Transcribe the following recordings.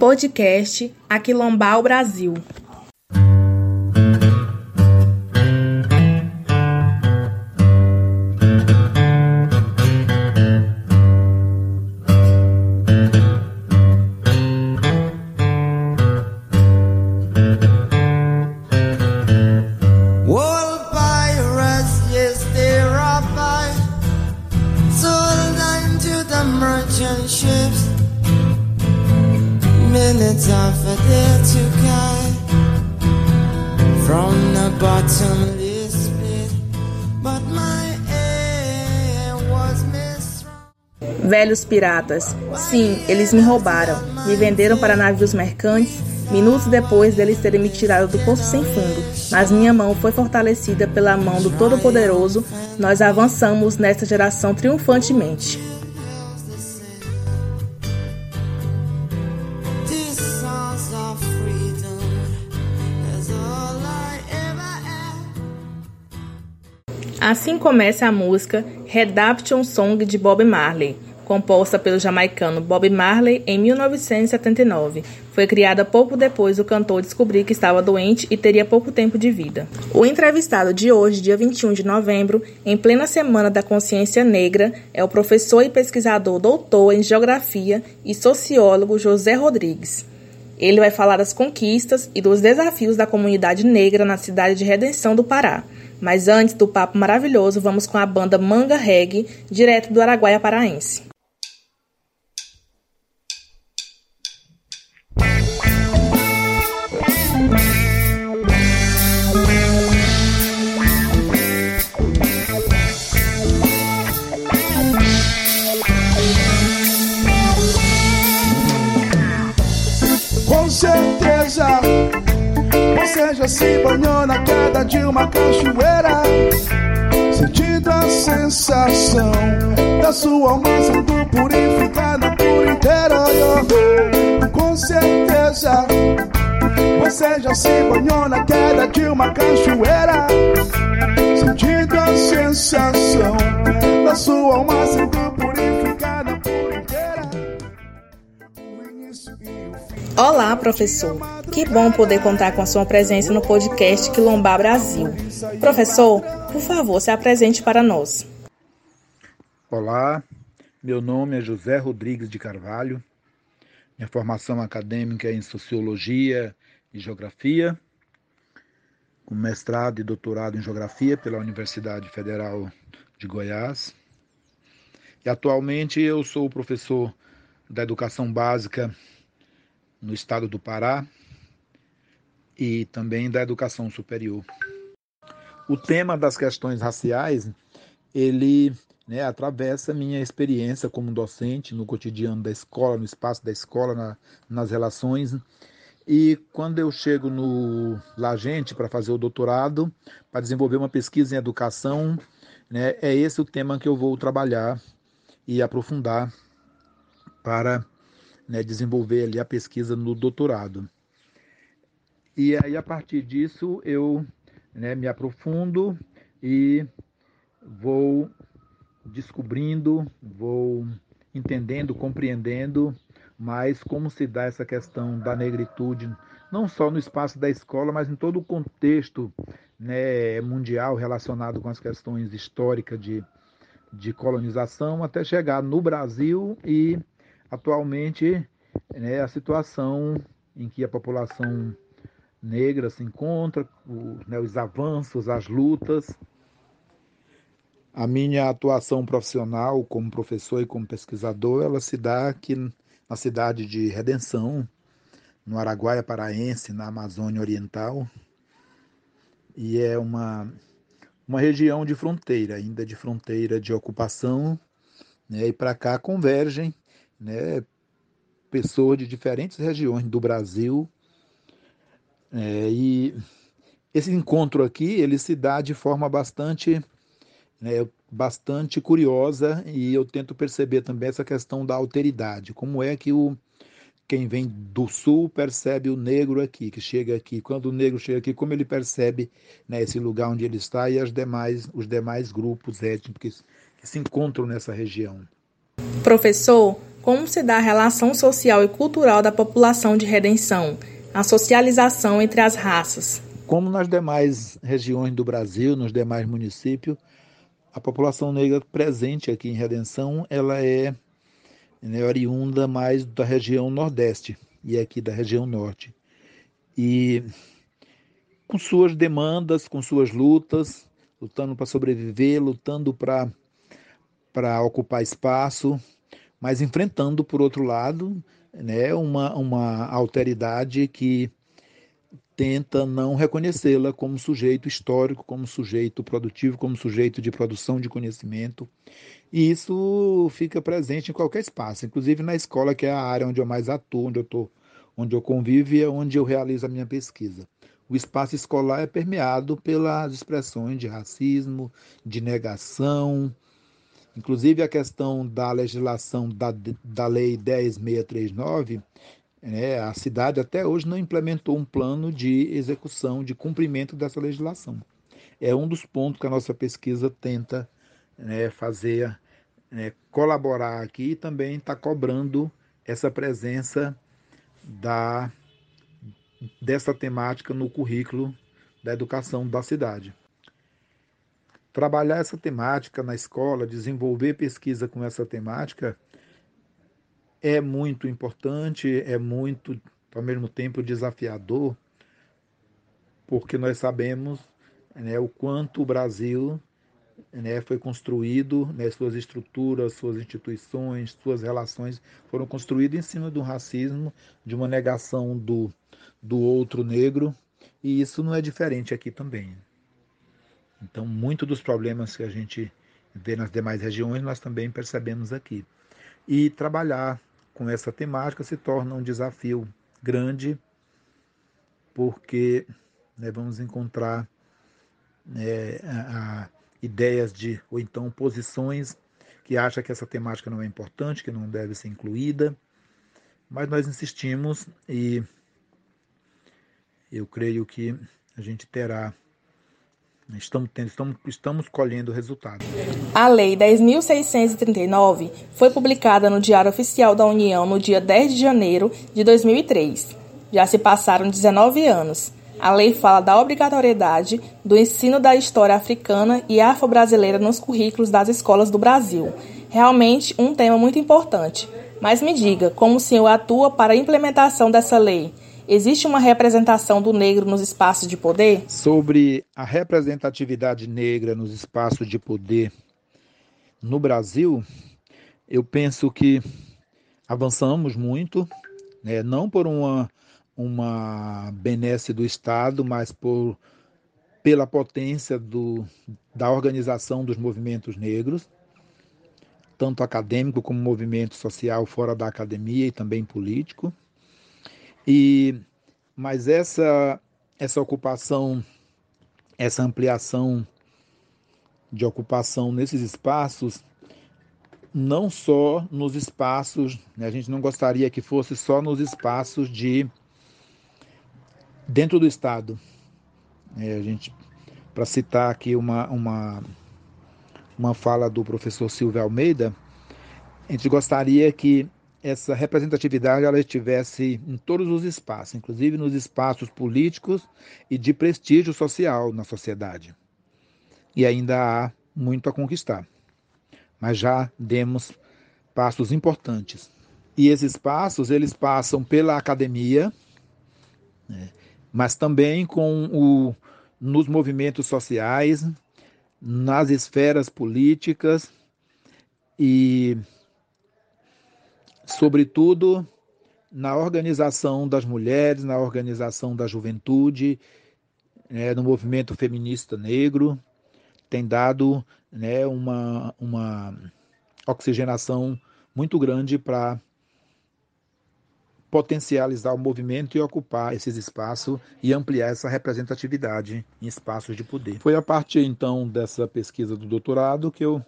Podcast Aquilombal Brasil. Velhos piratas. Sim, eles me roubaram. Me venderam para navios mercantes minutos depois deles terem me tirado do poço sem fundo. Mas minha mão foi fortalecida pela mão do Todo-Poderoso. Nós avançamos nesta geração triunfantemente. Assim começa a música Redemption Song de Bob Marley, composta pelo jamaicano Bob Marley em 1979. Foi criada pouco depois do cantor descobrir que estava doente e teria pouco tempo de vida. O entrevistado de hoje, dia 21 de novembro, em plena Semana da Consciência Negra, é o professor e pesquisador doutor em Geografia e sociólogo José Rodrigues. Ele vai falar das conquistas e dos desafios da comunidade negra na cidade de Redenção do Pará. Mas antes do papo maravilhoso, vamos com a banda Manga Reggae, direto do Araguaia Paraense. Você já se banhou na queda de uma cachoeira. Sentindo a sensação da sua alma sendo purificada por inteira Com certeza Você já se banhou na queda de uma cachoeira. Sentindo a sensação da sua alma sendo purificada Olá, professor. Que bom poder contar com a sua presença no podcast Quilombar Brasil. Professor, por favor, se apresente para nós. Olá, meu nome é José Rodrigues de Carvalho. Minha formação acadêmica é em Sociologia e Geografia, com mestrado e doutorado em Geografia pela Universidade Federal de Goiás. E atualmente eu sou professor da Educação Básica no estado do Pará e também da educação superior. O tema das questões raciais, ele né, atravessa minha experiência como docente no cotidiano da escola, no espaço da escola, na, nas relações. E quando eu chego no Lagente para fazer o doutorado, para desenvolver uma pesquisa em educação, né, é esse o tema que eu vou trabalhar e aprofundar para né, desenvolver ali a pesquisa no doutorado. E aí, a partir disso, eu né, me aprofundo e vou descobrindo, vou entendendo, compreendendo mais como se dá essa questão da negritude, não só no espaço da escola, mas em todo o contexto né, mundial relacionado com as questões históricas de, de colonização, até chegar no Brasil e Atualmente, né, a situação em que a população negra se encontra, o, né, os avanços, as lutas. A minha atuação profissional como professor e como pesquisador, ela se dá aqui na cidade de Redenção, no Araguaia Paraense, na Amazônia Oriental. E é uma, uma região de fronteira, ainda de fronteira de ocupação, né? e para cá convergem né, pessoas de diferentes regiões do Brasil. É, e esse encontro aqui ele se dá de forma bastante né, bastante curiosa e eu tento perceber também essa questão da alteridade, como é que o quem vem do sul percebe o negro aqui, que chega aqui. Quando o negro chega aqui, como ele percebe né, esse lugar onde ele está e as demais, os demais grupos étnicos que, se encontram nessa região. Professor, como se dá a relação social e cultural da população de Redenção, a socialização entre as raças? Como nas demais regiões do Brasil, nos demais municípios, a população negra presente aqui em Redenção, ela é né, oriunda mais da região Nordeste e aqui da região Norte. E com suas demandas, com suas lutas, lutando para sobreviver, lutando para para ocupar espaço, mas enfrentando por outro lado, né, uma uma alteridade que tenta não reconhecê-la como sujeito histórico, como sujeito produtivo, como sujeito de produção de conhecimento. E isso fica presente em qualquer espaço, inclusive na escola, que é a área onde eu mais atuo, onde eu tô, onde eu convivo e é onde eu realizo a minha pesquisa. O espaço escolar é permeado pelas expressões de racismo, de negação, inclusive a questão da legislação da, da Lei 10639 é, a cidade até hoje não implementou um plano de execução, de cumprimento dessa legislação. É um dos pontos que a nossa pesquisa tenta né, fazer, né, colaborar aqui e também está cobrando essa presença da, dessa temática no currículo da educação da cidade. Trabalhar essa temática na escola, desenvolver pesquisa com essa temática, é muito importante, é muito, ao mesmo tempo, desafiador, porque nós sabemos né, o quanto o Brasil né, foi construído, né, suas estruturas, suas instituições, suas relações foram construídas em cima do racismo, de uma negação do, do outro negro, e isso não é diferente aqui também. Então, muito dos problemas que a gente vê nas demais regiões, nós também percebemos aqui. E trabalhar com essa temática se torna um desafio grande, porque né, vamos encontrar é, a, a ideias de, ou então posições que acham que essa temática não é importante, que não deve ser incluída, mas nós insistimos e eu creio que a gente terá Estamos, tendo, estamos, estamos colhendo resultados. A Lei 10.639 foi publicada no Diário Oficial da União no dia 10 de janeiro de 2003. Já se passaram 19 anos. A lei fala da obrigatoriedade do ensino da história africana e afro-brasileira nos currículos das escolas do Brasil. Realmente um tema muito importante. Mas me diga, como o senhor atua para a implementação dessa lei? Existe uma representação do negro nos espaços de poder? Sobre a representatividade negra nos espaços de poder no Brasil, eu penso que avançamos muito, né? não por uma, uma benesse do Estado, mas por, pela potência do, da organização dos movimentos negros, tanto acadêmico como movimento social fora da academia e também político. E mas essa essa ocupação, essa ampliação de ocupação nesses espaços, não só nos espaços, né, a gente não gostaria que fosse só nos espaços de dentro do estado. É, a gente, para citar aqui uma, uma uma fala do professor Silvio Almeida, a gente gostaria que essa representatividade ela estivesse em todos os espaços, inclusive nos espaços políticos e de prestígio social na sociedade. E ainda há muito a conquistar. Mas já demos passos importantes. E esses passos, eles passam pela academia, né, mas também com o, nos movimentos sociais, nas esferas políticas e sobretudo na organização das mulheres, na organização da juventude, né, no movimento feminista negro, tem dado né, uma, uma oxigenação muito grande para potencializar o movimento e ocupar esses espaços e ampliar essa representatividade em espaços de poder. Foi a partir então dessa pesquisa do doutorado que eu,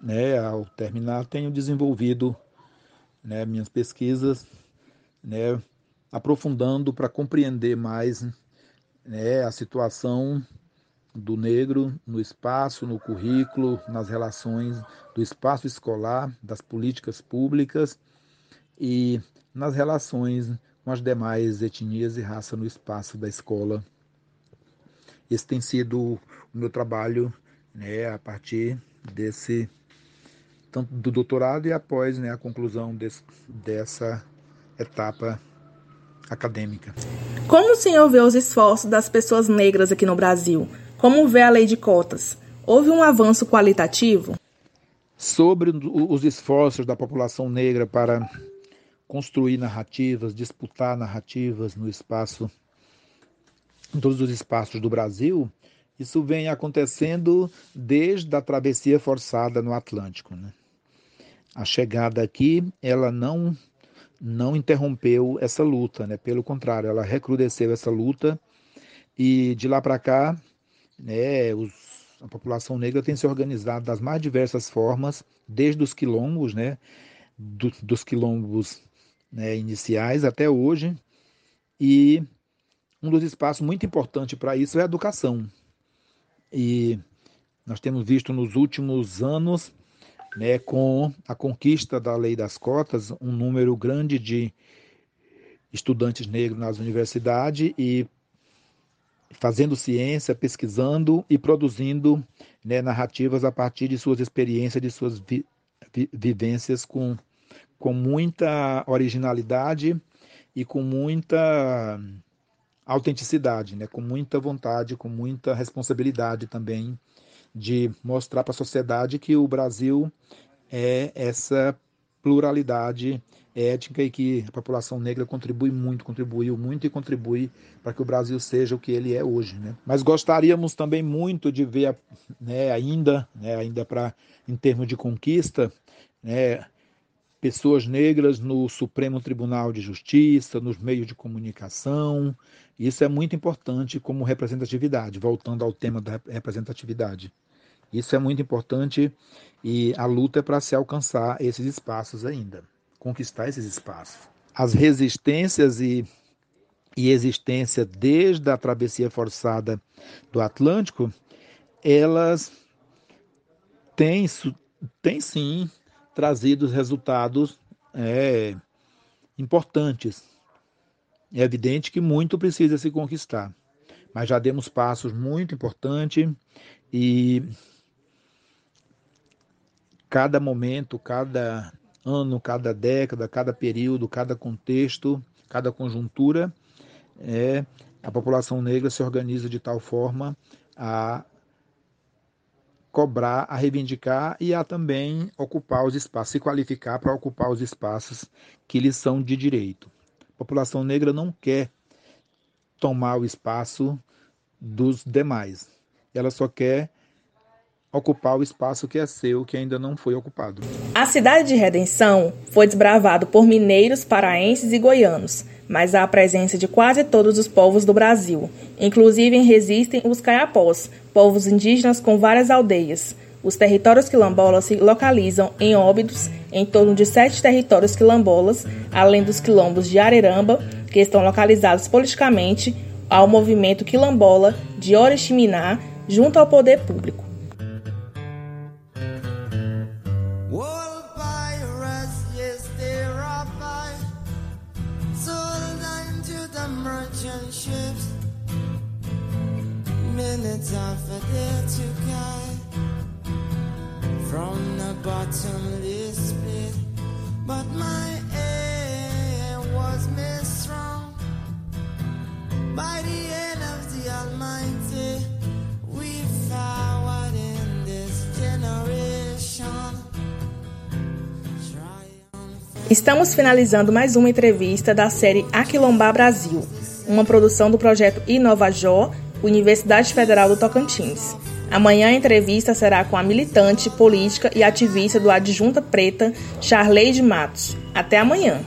né, ao terminar, tenho desenvolvido né, minhas pesquisas, né, aprofundando para compreender mais né, a situação do negro no espaço, no currículo, nas relações do espaço escolar, das políticas públicas e nas relações com as demais etnias e raças no espaço da escola. Esse tem sido o meu trabalho né, a partir desse tanto do doutorado e após né, a conclusão desse, dessa etapa acadêmica. Como o senhor vê os esforços das pessoas negras aqui no Brasil? Como vê a lei de cotas? Houve um avanço qualitativo? Sobre os esforços da população negra para construir narrativas, disputar narrativas no espaço, em todos os espaços do Brasil, isso vem acontecendo desde a travessia forçada no Atlântico. Né? A chegada aqui, ela não não interrompeu essa luta, né? Pelo contrário, ela recrudesceu essa luta e de lá para cá, né, os, a população negra tem se organizado das mais diversas formas, desde os quilombos, né, do, dos quilombos né, iniciais até hoje, e um dos espaços muito importantes para isso é a educação. E nós temos visto nos últimos anos né, com a conquista da lei das cotas, um número grande de estudantes negros nas universidades e fazendo ciência, pesquisando e produzindo né, narrativas a partir de suas experiências, de suas vi, vi, vivências com, com muita originalidade e com muita autenticidade, né, com muita vontade, com muita responsabilidade também de mostrar para a sociedade que o Brasil é essa pluralidade étnica e que a população negra contribui muito, contribuiu muito e contribui para que o Brasil seja o que ele é hoje. Né? Mas gostaríamos também muito de ver, né, ainda, né, ainda para em termos de conquista, né, pessoas negras no Supremo Tribunal de Justiça, nos meios de comunicação. Isso é muito importante como representatividade, voltando ao tema da representatividade. Isso é muito importante e a luta é para se alcançar esses espaços ainda, conquistar esses espaços. As resistências e, e existência desde a travessia forçada do Atlântico, elas têm, têm sim trazido resultados é, importantes. É evidente que muito precisa se conquistar, mas já demos passos muito importantes e cada momento, cada ano, cada década, cada período, cada contexto, cada conjuntura, é, a população negra se organiza de tal forma a cobrar, a reivindicar e a também ocupar os espaços, se qualificar para ocupar os espaços que lhes são de direito. A população negra não quer tomar o espaço dos demais. Ela só quer ocupar o espaço que é seu, que ainda não foi ocupado. A cidade de Redenção foi desbravada por mineiros, paraenses e goianos, mas há a presença de quase todos os povos do Brasil. Inclusive resistem os caiapós, povos indígenas com várias aldeias. Os territórios quilombolas se localizam em Óbidos, em torno de sete territórios quilombolas, além dos quilombos de Areramba, que estão localizados politicamente ao movimento quilombola de Oriximiná, junto ao poder público. Estamos finalizando mais uma entrevista da série Aquilombar Brasil, uma produção do projeto Inovajó Universidade Federal do Tocantins. Amanhã a entrevista será com a militante, política e ativista do Adjunta Preta, Charleide Matos. Até amanhã.